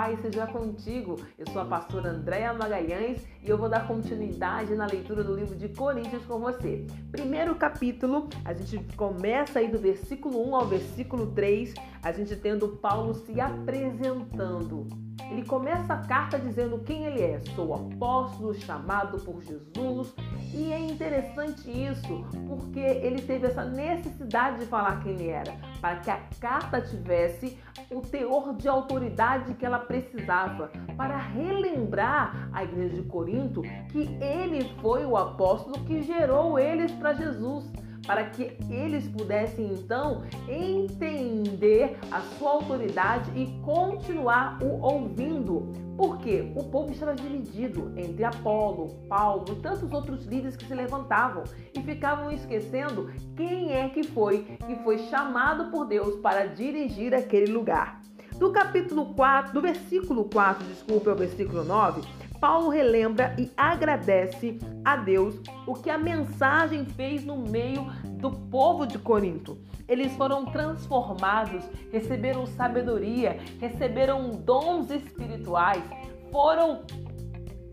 paz seja contigo. Eu sou a pastora Andréa Magalhães e eu vou dar continuidade na leitura do livro de Coríntios com você. Primeiro capítulo, a gente começa aí do versículo 1 ao versículo 3, a gente tendo Paulo se apresentando. Ele começa a carta dizendo quem ele é. Sou apóstolo chamado por Jesus. E é interessante isso, porque ele teve essa necessidade de falar quem ele era, para que a carta tivesse o teor de autoridade que ela precisava, para relembrar a igreja de Corinto que ele foi o apóstolo que gerou eles para Jesus para que eles pudessem então entender a sua autoridade e continuar o ouvindo. Porque o povo estava dividido entre Apolo, Paulo e tantos outros líderes que se levantavam e ficavam esquecendo quem é que foi que foi chamado por Deus para dirigir aquele lugar. Do capítulo 4, do versículo 4, desculpe, ao versículo 9, Paulo relembra e agradece a Deus o que a mensagem fez no meio do povo de Corinto. Eles foram transformados, receberam sabedoria, receberam dons espirituais, foram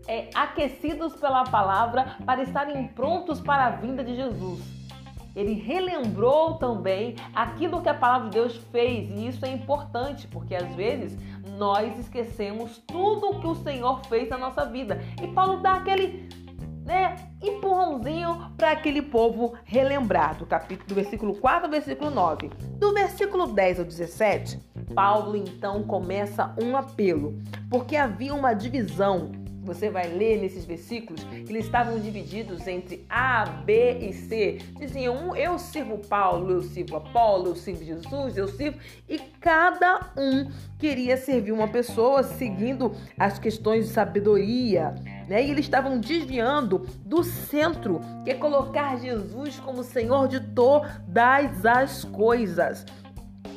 é, aquecidos pela palavra para estarem prontos para a vinda de Jesus ele relembrou também aquilo que a palavra de Deus fez, e isso é importante, porque às vezes nós esquecemos tudo o que o Senhor fez na nossa vida. E Paulo dá aquele né, empurrãozinho para aquele povo relembrar, do capítulo do versículo 4 ao versículo 9. Do versículo 10 ao 17, Paulo então começa um apelo, porque havia uma divisão você vai ler nesses versículos que eles estavam divididos entre A, B e C. Diziam um, eu sirvo Paulo, eu sirvo Apolo, eu sirvo Jesus, eu sirvo. E cada um queria servir uma pessoa seguindo as questões de sabedoria. Né? E eles estavam desviando do centro, que é colocar Jesus como Senhor de todas as coisas.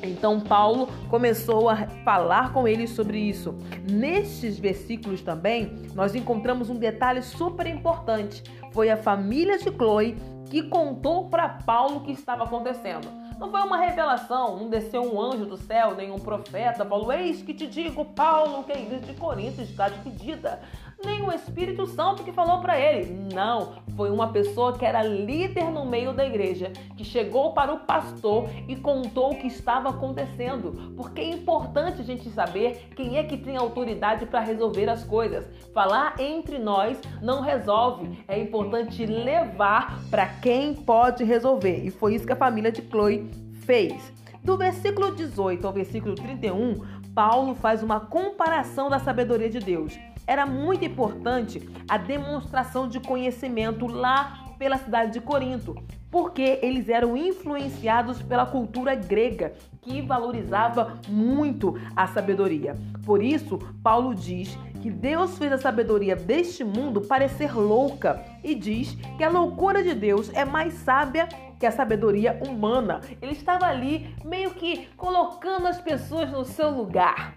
Então Paulo começou a falar com eles sobre isso. Nestes versículos também, nós encontramos um detalhe super importante. Foi a família de Chloe que contou para Paulo o que estava acontecendo. Não foi uma revelação, não desceu um anjo do céu, nem um profeta, falou: Eis que te digo, Paulo, que a igreja de Corinto está dividida nem o Espírito Santo que falou para ele. Não, foi uma pessoa que era líder no meio da igreja, que chegou para o pastor e contou o que estava acontecendo. Porque é importante a gente saber quem é que tem autoridade para resolver as coisas. Falar entre nós não resolve. É importante levar para quem pode resolver. E foi isso que a família de Chloe fez. Do versículo 18 ao versículo 31, Paulo faz uma comparação da sabedoria de Deus era muito importante a demonstração de conhecimento lá pela cidade de Corinto, porque eles eram influenciados pela cultura grega, que valorizava muito a sabedoria. Por isso, Paulo diz que Deus fez a sabedoria deste mundo parecer louca e diz que a loucura de Deus é mais sábia que a sabedoria humana. Ele estava ali meio que colocando as pessoas no seu lugar.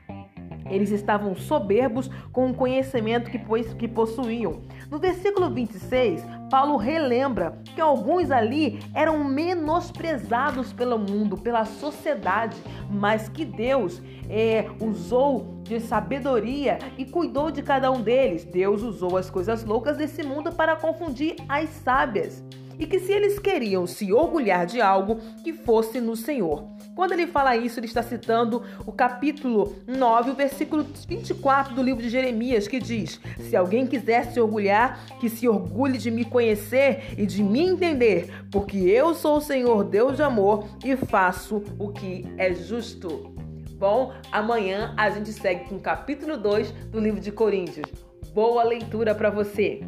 Eles estavam soberbos com o conhecimento que, que possuíam. No versículo 26, Paulo relembra que alguns ali eram menosprezados pelo mundo, pela sociedade, mas que Deus é, usou de sabedoria e cuidou de cada um deles. Deus usou as coisas loucas desse mundo para confundir as sábias e que se eles queriam se orgulhar de algo, que fosse no Senhor. Quando ele fala isso, ele está citando o capítulo 9, o versículo 24 do livro de Jeremias, que diz: Se alguém quiser se orgulhar, que se orgulhe de me conhecer e de me entender, porque eu sou o Senhor Deus de amor e faço o que é justo. Bom, amanhã a gente segue com o capítulo 2 do livro de Coríntios. Boa leitura para você!